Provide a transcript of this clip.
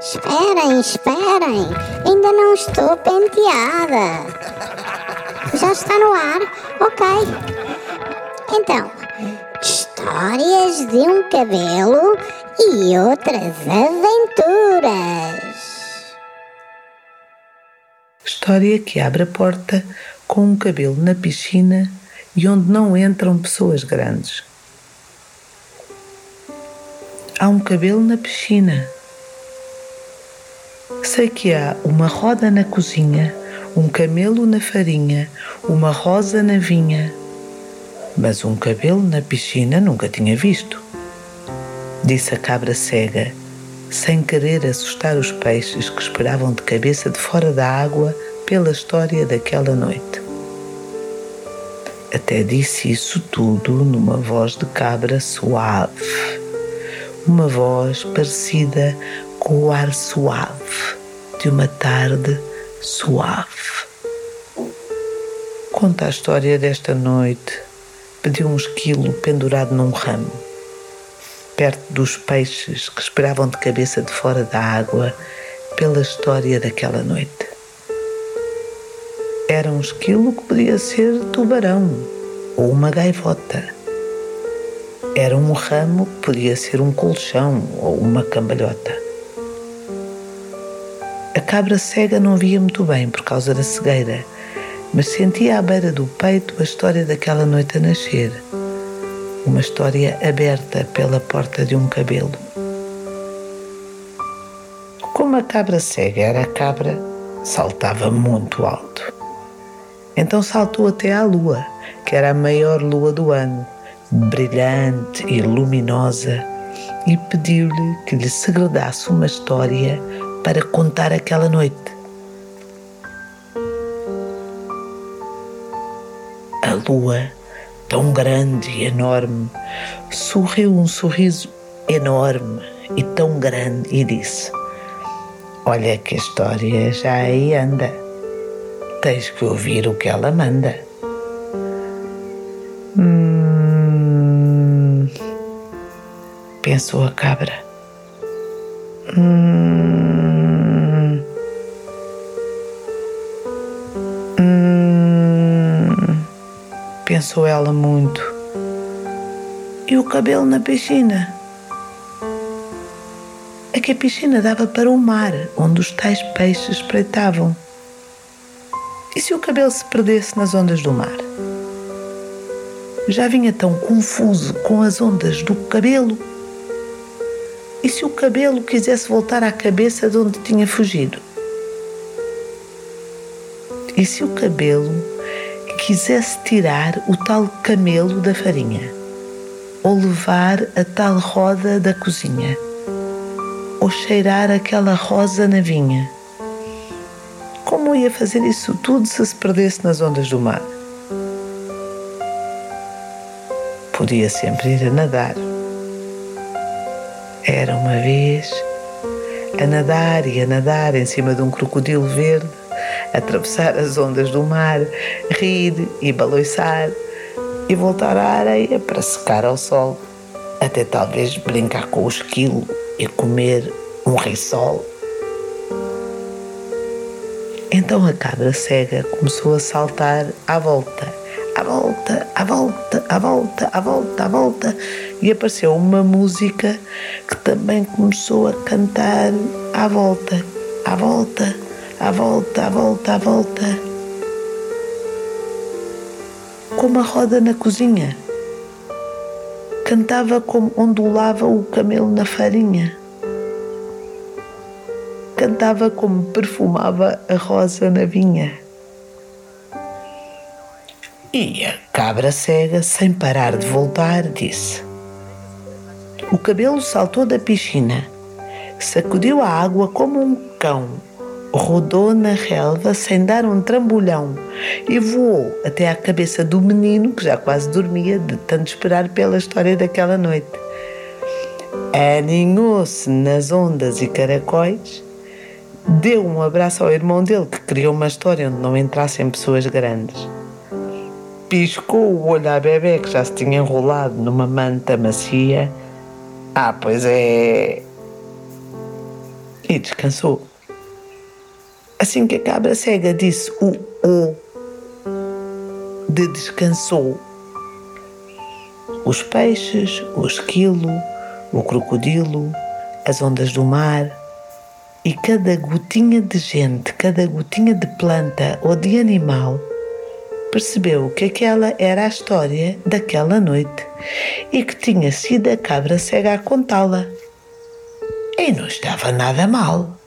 Esperem, esperem, ainda não estou penteada. Já está no ar? Ok. Então, histórias de um cabelo e outras aventuras. História que abre a porta com um cabelo na piscina e onde não entram pessoas grandes. Há um cabelo na piscina. Sei que há uma roda na cozinha, um camelo na farinha, uma rosa na vinha, mas um cabelo na piscina nunca tinha visto. Disse a cabra cega, sem querer assustar os peixes que esperavam de cabeça de fora da água pela história daquela noite. Até disse isso tudo numa voz de cabra suave, uma voz parecida com o ar suave de uma tarde suave. Conta a história desta noite. Pediu um esquilo pendurado num ramo, perto dos peixes que esperavam de cabeça de fora da água pela história daquela noite. Era um esquilo que podia ser tubarão ou uma gaivota. Era um ramo que podia ser um colchão ou uma cambalhota. A cabra cega não via muito bem por causa da cegueira, mas sentia à beira do peito a história daquela noite a nascer. Uma história aberta pela porta de um cabelo. Como a cabra cega era cabra, saltava muito alto. Então saltou até à lua, que era a maior lua do ano, brilhante e luminosa, e pediu-lhe que lhe segredasse uma história para contar aquela noite. A lua, tão grande e enorme, sorriu um sorriso enorme e tão grande e disse: Olha que a história já aí anda tens que ouvir o que ela manda. Hum, pensou a cabra. Hum, pensou ela muito. E o cabelo na piscina? É que a piscina dava para o mar, onde os tais peixes espreitavam. E se o cabelo se perdesse nas ondas do mar? Já vinha tão confuso com as ondas do cabelo. E se o cabelo quisesse voltar à cabeça de onde tinha fugido? E se o cabelo quisesse tirar o tal camelo da farinha? Ou levar a tal roda da cozinha? Ou cheirar aquela rosa na vinha? Como ia fazer isso tudo se se perdesse nas ondas do mar? Podia sempre ir a nadar. Era uma vez a nadar e a nadar em cima de um crocodilo verde, atravessar as ondas do mar, rir e baloiçar e voltar à areia para secar ao sol, até talvez brincar com o esquilo e comer um risol. Então a cabra cega começou a saltar à volta, à volta, à volta, à volta, à volta, à volta, e apareceu uma música que também começou a cantar à volta, à volta, à volta, à volta, à volta. Como a roda na cozinha. Cantava como ondulava o camelo na farinha cantava como perfumava a rosa na vinha. E a cabra cega, sem parar de voltar, disse: O cabelo saltou da piscina, sacudiu a água como um cão, rodou na relva sem dar um trambolhão e voou até à cabeça do menino que já quase dormia de tanto esperar pela história daquela noite. Aninhou-se nas ondas e caracóis deu um abraço ao irmão dele, que criou uma história onde não entrassem pessoas grandes. Piscou o olho à bebê, que já se tinha enrolado numa manta macia. Ah, pois é. e descansou. Assim que a cabra cega disse o O de descansou, os peixes, o esquilo, o crocodilo, as ondas do mar e cada gotinha de gente, cada gotinha de planta ou de animal percebeu que aquela era a história daquela noite e que tinha sido a cabra cega a contá-la. E não estava nada mal.